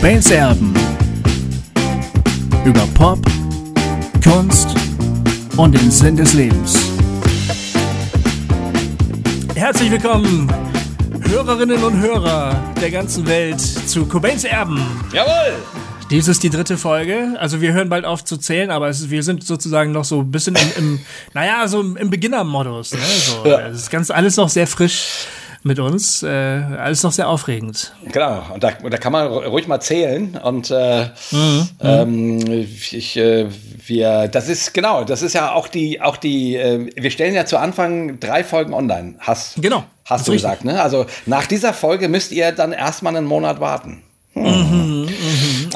Cobains Erben. Über Pop, Kunst und den Sinn des Lebens. Herzlich willkommen, Hörerinnen und Hörer der ganzen Welt, zu Cobains Erben. Jawohl! Dies ist die dritte Folge. Also wir hören bald auf zu zählen, aber ist, wir sind sozusagen noch so ein bisschen im, im naja, so im Beginnermodus. Ne? So, Ja. Das ist ganz alles noch sehr frisch mit uns. Äh, alles noch sehr aufregend. Genau, und da, da kann man ru- ruhig mal zählen. Und äh, Mhm. ähm, ich, äh, wir, das ist genau, das ist ja auch die, auch die, äh, wir stellen ja zu Anfang drei Folgen online. Hast, Genau, Hast du ist gesagt, ne? Also nach dieser Folge müsst ihr dann erstmal einen Monat warten.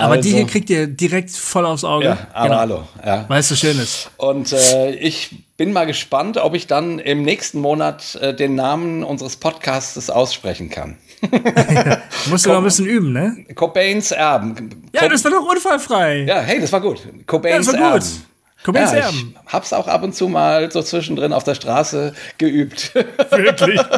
Aber die Also- hier kriegt ihr direkt voll aufs Auge. Ja, aber hallo. Ja. Weil es so schön ist. Und äh, ich bin mal gespannt, ob ich dann im nächsten Monat äh, den Namen unseres Podcasts aussprechen kann. Musst du noch ein bisschen üben, ne? Cobains Erben. Ja, das war doch unfallfrei. Ja, hey, das war gut. Ja, Cobains das war gut. Erben. Cobains ja, Erben. Ich hab's auch ab und zu mal so zwischendrin auf der Straße geübt. Wirklich.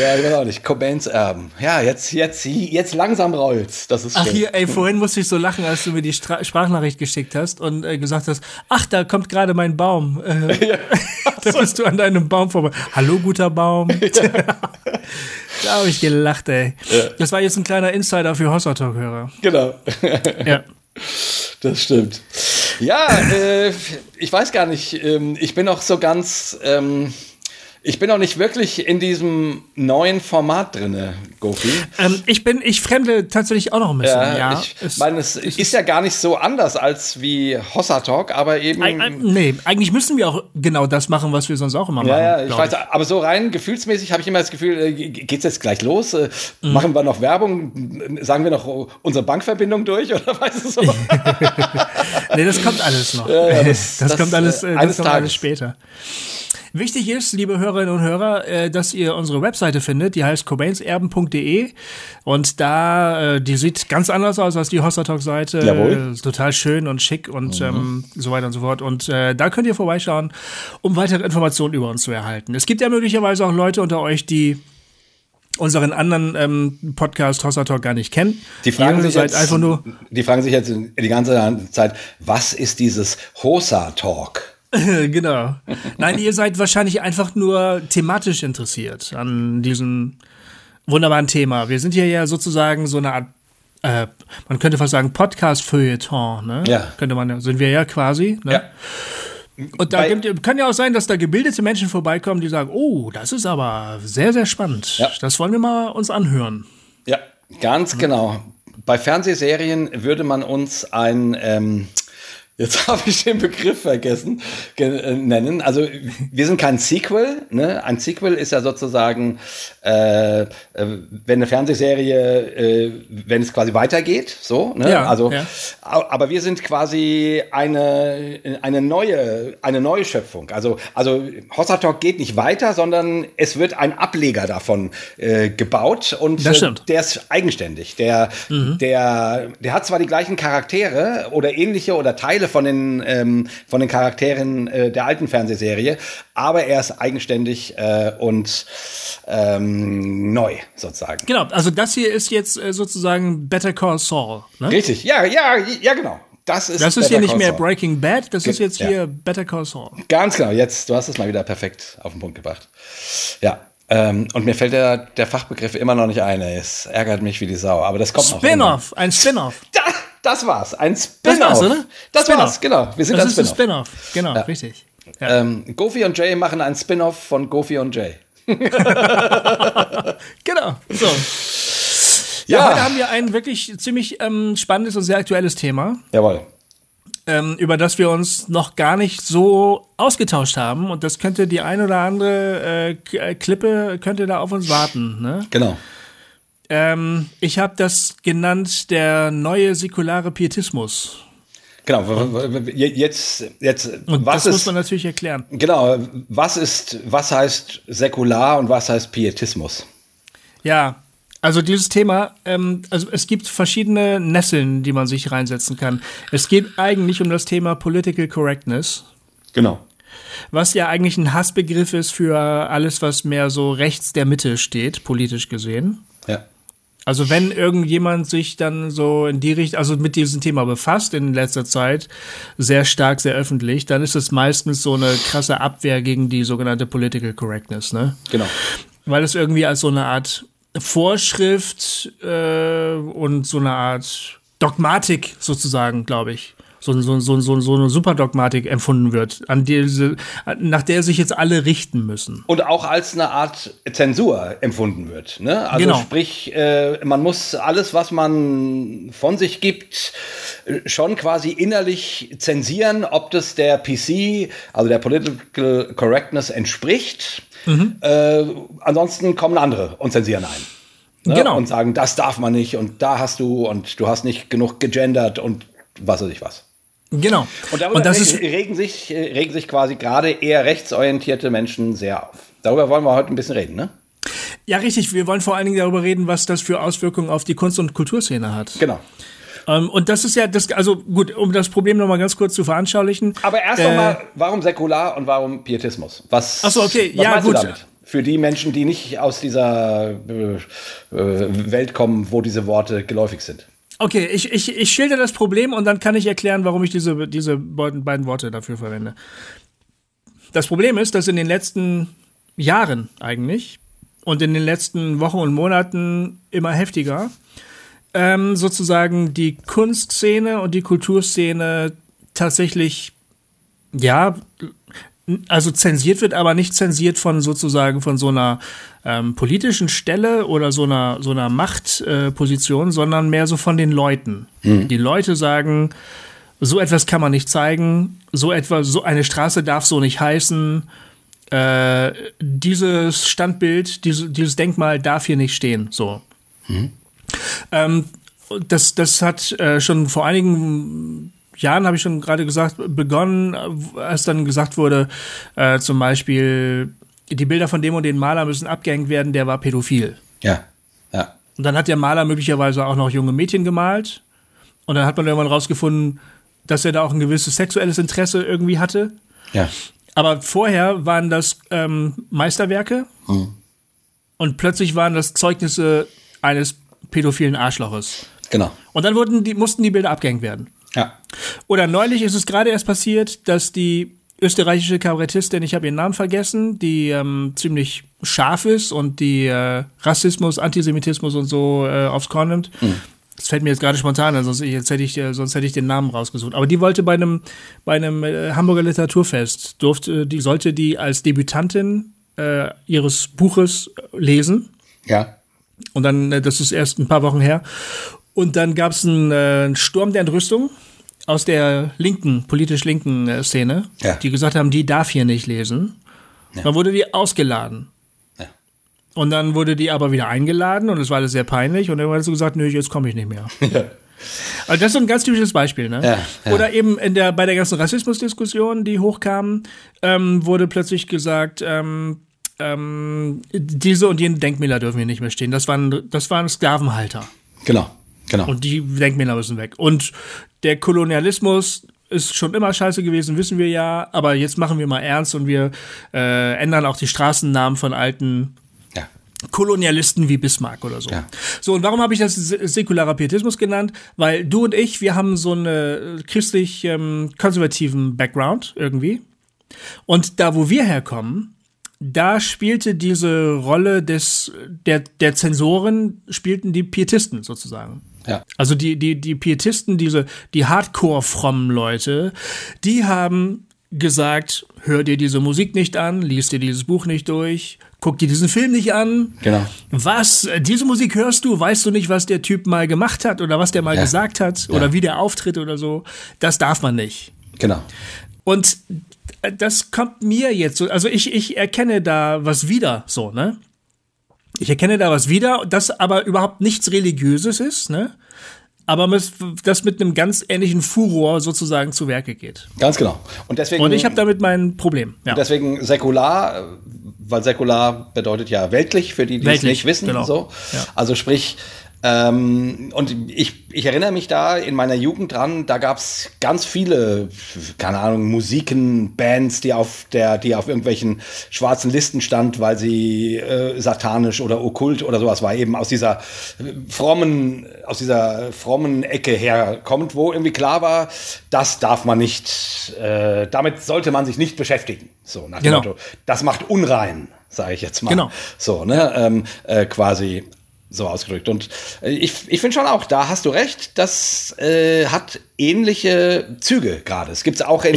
ja, ich weiß auch nicht. Cobains Erben. Ja, jetzt, jetzt, jetzt langsam rollt's. Das ist Ach schön. hier, ey, vorhin musste ich so lachen, als du mir die Stra Sprachnachricht geschickt hast und äh, gesagt hast, ach, da kommt gerade mein Baum. Äh, da bist du an deinem Baum vorbei. Hallo, guter Baum. da habe ich gelacht, ey. Das war jetzt ein kleiner Insider für Hossa Talk-Hörer. Genau. Ja. Das stimmt. Ja, äh, ich weiß gar nicht. Ähm, ich bin noch so ganz. Ähm, ich bin noch nicht wirklich in diesem neuen Format drinne, Gofi. Ähm, ich bin, ich fremde tatsächlich auch noch ein bisschen. Ja, Ja, ich es- meine, es ist ja gar nicht so anders als wie Hossa Talk, aber eben. Eig- eig- nee, eigentlich müssen wir auch genau das machen, was wir sonst auch immer machen. Ja, ja, ich weiß, aber so rein gefühlsmäßig habe ich immer das Gefühl, äh, geht's jetzt gleich los? Äh, Mhm. Machen wir noch Werbung? Sagen wir noch unsere Bankverbindung durch oder weißt du so? Nee, das kommt alles noch. ja, das, das- das, kommt alles, äh, äh, das kommt alles später. Wichtig ist, liebe Hörerinnen und Hörer, äh, dass ihr unsere Webseite findet, die heißt cobainserben.de und da, äh, die sieht ganz anders aus als die Hossa Talk Seite. Jawohl. Mhm. Äh, Total schön und schick und ähm, so weiter und so fort. Und äh, da könnt ihr vorbeischauen, um weitere Informationen über uns zu erhalten. Es gibt ja möglicherweise auch Leute unter euch, die unseren anderen ähm, Podcast Hossa Talk gar nicht kennen. Die fragen, Ihr sich jetzt, einfach nur die fragen sich jetzt die ganze Zeit, was ist dieses Hossa Talk? genau. Nein, ihr seid wahrscheinlich einfach nur thematisch interessiert an diesem wunderbaren Thema. Wir sind hier ja sozusagen so eine Art, äh, man könnte fast sagen Podcast-Feuilleton, ne? Ja. Könnte man ja, sind wir ja quasi, ne? Ja. Und da Bei- gibt, kann ja auch sein, dass da gebildete Menschen vorbeikommen, die sagen, oh, das ist aber sehr, sehr spannend. Ja. Das wollen wir mal uns anhören. Ja, ganz genau. Bei Fernsehserien würde man uns ein, ähm, jetzt habe ich den Begriff vergessen, ge äh, nennen. Also wir sind kein Sequel. Ne? Ein Sequel ist ja sozusagen, äh, äh, wenn eine Fernsehserie, äh, wenn es quasi weitergeht, so. Ne? Ja, also, ja. aber wir sind quasi eine, eine neue, eine neue Schöpfung. Also, also Hossa Talk geht nicht weiter, sondern es wird ein Ableger davon gebaut und der ist eigenständig. Der, der, der hat zwar die gleichen Charaktere oder ähnliche oder Teile von den, ähm, von den Charakteren äh, der alten Fernsehserie, aber er ist eigenständig äh, und ähm, neu sozusagen. Genau, also das hier ist jetzt äh, sozusagen Better Call Saul. Ne? Richtig, ja, ja, ja, genau. Das ist, Das ist hier nicht mehr. Breaking Bad, das ist jetzt ja. hier Better Call Saul. Ganz genau, jetzt, du hast es mal wieder perfekt auf den Punkt gebracht. Ja. Ähm, und mir fällt der, der Fachbegriff immer noch nicht ein. Es ärgert mich wie die Sau. Aber das kommt noch. Spin-off, ein Spin-off. Da, das war's. Ein Das Spin-off. war's, oder? Das Spin-off. war's, genau. Wir sind Das ein ist ein Spin-off. Genau, richtig. Ähm, Goofy und Jay machen ein Spin-off von Goofy und Jay. Genau. So. Ja, Ja. heute haben wir ein wirklich ziemlich ähm, spannendes und sehr aktuelles Thema, Jawohl. ähm, über das wir uns noch gar nicht so ausgetauscht haben. Und das könnte die ein oder andere äh, Klippe könnte da auf uns warten. Ne? Genau. Ähm, ich habe das genannt der neue säkulare Pietismus. Genau. Jetzt, jetzt, Und was das muss ist, man natürlich erklären. genau, was ist, was heißt säkular und was heißt Pietismus? Ja, also dieses Thema, ähm, also es gibt verschiedene Nesseln, die man sich reinsetzen kann. Es geht eigentlich um das Thema Political Correctness, Genau. was ja eigentlich ein Hassbegriff ist für alles, was mehr so rechts der Mitte steht, politisch gesehen. Ja. Also wenn irgendjemand sich dann so in die Richtung, also mit diesem Thema befasst in letzter Zeit, sehr stark, sehr öffentlich, dann ist es meistens so eine krasse Abwehr gegen die sogenannte Political Correctness, ne? Genau. Weil es irgendwie als so eine Art Vorschrift äh, und so eine Art Dogmatik sozusagen, glaube ich, so, so, so, so, so eine Superdogmatik empfunden wird, an diese, nach der sich jetzt alle richten müssen. Und auch als eine Art Zensur empfunden wird. Ne? Also genau. sprich, äh, man muss alles, was man von sich gibt, schon quasi innerlich zensieren, ob das der PC, also der Political Correctness entspricht. Mhm. Äh, ansonsten kommen andere und zensieren ein. Ne? Genau. Und sagen, das darf man nicht und da hast du und du hast nicht genug gegendert und was weiß ich was. Genau. Und darüber und das regen, sich, regen sich quasi gerade eher rechtsorientierte Menschen sehr auf. Darüber wollen wir heute ein bisschen reden, ne? Ja, richtig. Wir wollen vor allen Dingen darüber reden, was das für Auswirkungen auf die Kunst- und Kulturszene hat. Genau. Ähm, und das ist ja das, also gut, um das Problem nochmal ganz kurz zu veranschaulichen. Aber erst äh, nochmal, warum säkular und warum Pietismus? Was, ach so, okay, was ja, gut. Für die Menschen, die nicht aus dieser äh, äh, Welt kommen, wo diese Worte geläufig sind. Okay, ich, ich, ich schilder das Problem und dann kann ich erklären, warum ich diese, diese beiden Worte dafür verwende. Das Problem ist, dass in den letzten Jahren eigentlich und in den letzten Wochen und Monaten immer heftiger ähm, sozusagen die Kunstszene und die Kulturszene tatsächlich ja also zensiert wird, aber nicht zensiert von sozusagen von so einer ähm, politischen Stelle oder so einer so einer Machtposition, äh, sondern mehr so von den Leuten. Mhm. Die Leute sagen, so etwas kann man nicht zeigen, so etwas, so eine Straße darf so nicht heißen. Äh, dieses Standbild, diese, dieses Denkmal darf hier nicht stehen. So. Mhm. Ähm, das, das hat äh, schon vor einigen Jahren, habe ich schon gerade gesagt, begonnen, als dann gesagt wurde, äh, zum Beispiel, die Bilder von dem und den Maler müssen abgehängt werden, der war pädophil. Ja, ja. Und dann hat der Maler möglicherweise auch noch junge Mädchen gemalt. Und dann hat man irgendwann rausgefunden, dass er da auch ein gewisses sexuelles Interesse irgendwie hatte. Ja. Aber vorher waren das ähm, Meisterwerke. Mhm. Und plötzlich waren das Zeugnisse eines pädophilen Arschloches. Genau. Und dann wurden die, mussten die Bilder abgehängt werden. Ja. Oder neulich ist es gerade erst passiert, dass die österreichische Kabarettistin, ich habe ihren Namen vergessen, die ähm, ziemlich scharf ist und die äh, Rassismus, Antisemitismus und so äh, aufs Korn nimmt. Mhm. Das fällt mir jetzt gerade spontan, also sonst, jetzt hätte ich, äh, sonst hätte ich den Namen rausgesucht. Aber die wollte bei einem, bei einem äh, Hamburger Literaturfest, durfte, die sollte die als Debütantin äh, ihres Buches lesen. Ja. Und dann, äh, das ist erst ein paar Wochen her. Und dann gab es einen äh, Sturm der Entrüstung aus der linken, politisch linken äh, Szene, ja. die gesagt haben, die darf hier nicht lesen. Ja. Dann wurde die ausgeladen. Ja. Und dann wurde die aber wieder eingeladen und es war alles sehr peinlich und dann hat sie gesagt, nö, jetzt komme ich nicht mehr. Ja. Also das ist so ein ganz typisches Beispiel, ne? Ja, ja. Oder eben in der, bei der ganzen Rassismusdiskussion, die hochkamen, ähm, wurde plötzlich gesagt, ähm, ähm, diese und jene Denkmäler dürfen hier nicht mehr stehen. Das waren, das waren Sklavenhalter. Genau. Genau. Und die Denkmäler müssen weg. Und der Kolonialismus ist schon immer scheiße gewesen, wissen wir ja. Aber jetzt machen wir mal ernst und wir äh, ändern auch die Straßennamen von alten ja. Kolonialisten wie Bismarck oder so. Ja. So, und warum habe ich das säkularer Pietismus genannt? Weil du und ich, wir haben so einen christlich-konservativen ähm, Background irgendwie. Und da, wo wir herkommen, da spielte diese Rolle des, der, der Zensoren, spielten die Pietisten sozusagen. Ja. Also die, die, die Pietisten, diese, die Hardcore-frommen Leute, die haben gesagt, hör dir diese Musik nicht an, lies dir dieses Buch nicht durch, guck dir diesen Film nicht an. Genau. Was, diese Musik hörst du, weißt du nicht, was der Typ mal gemacht hat oder was der mal ja. gesagt hat oder ja. wie der auftritt oder so. Das darf man nicht. Genau. Und das kommt mir jetzt so, also ich, ich erkenne da was wieder, so, ne? Ich erkenne da was wieder, das aber überhaupt nichts Religiöses ist, ne? Aber das mit einem ganz ähnlichen Furor sozusagen zu Werke geht. Ganz genau. Und deswegen. Und ich habe damit mein Problem. Ja. Deswegen säkular, weil säkular bedeutet ja weltlich, für die, die weltlich, es nicht wissen. Genau. So. Ja. Also sprich, Ähm, und ich, ich erinnere mich da in meiner Jugend dran, da gab es ganz viele, keine Ahnung, Musiken, Bands, die auf der, die auf irgendwelchen schwarzen Listen stand, weil sie äh, satanisch oder okkult oder sowas war, eben aus dieser frommen, aus dieser frommen Ecke herkommt, wo irgendwie klar war, das darf man nicht, äh, damit sollte man sich nicht beschäftigen. So nach dem genau. Motto, das macht unrein, sage ich jetzt mal. Genau. So, ne, ähm, äh, quasi so ausgedrückt. Und äh, ich, ich finde schon auch, da hast du recht, das äh, hat ähnliche Züge gerade. Es gibt es auch in,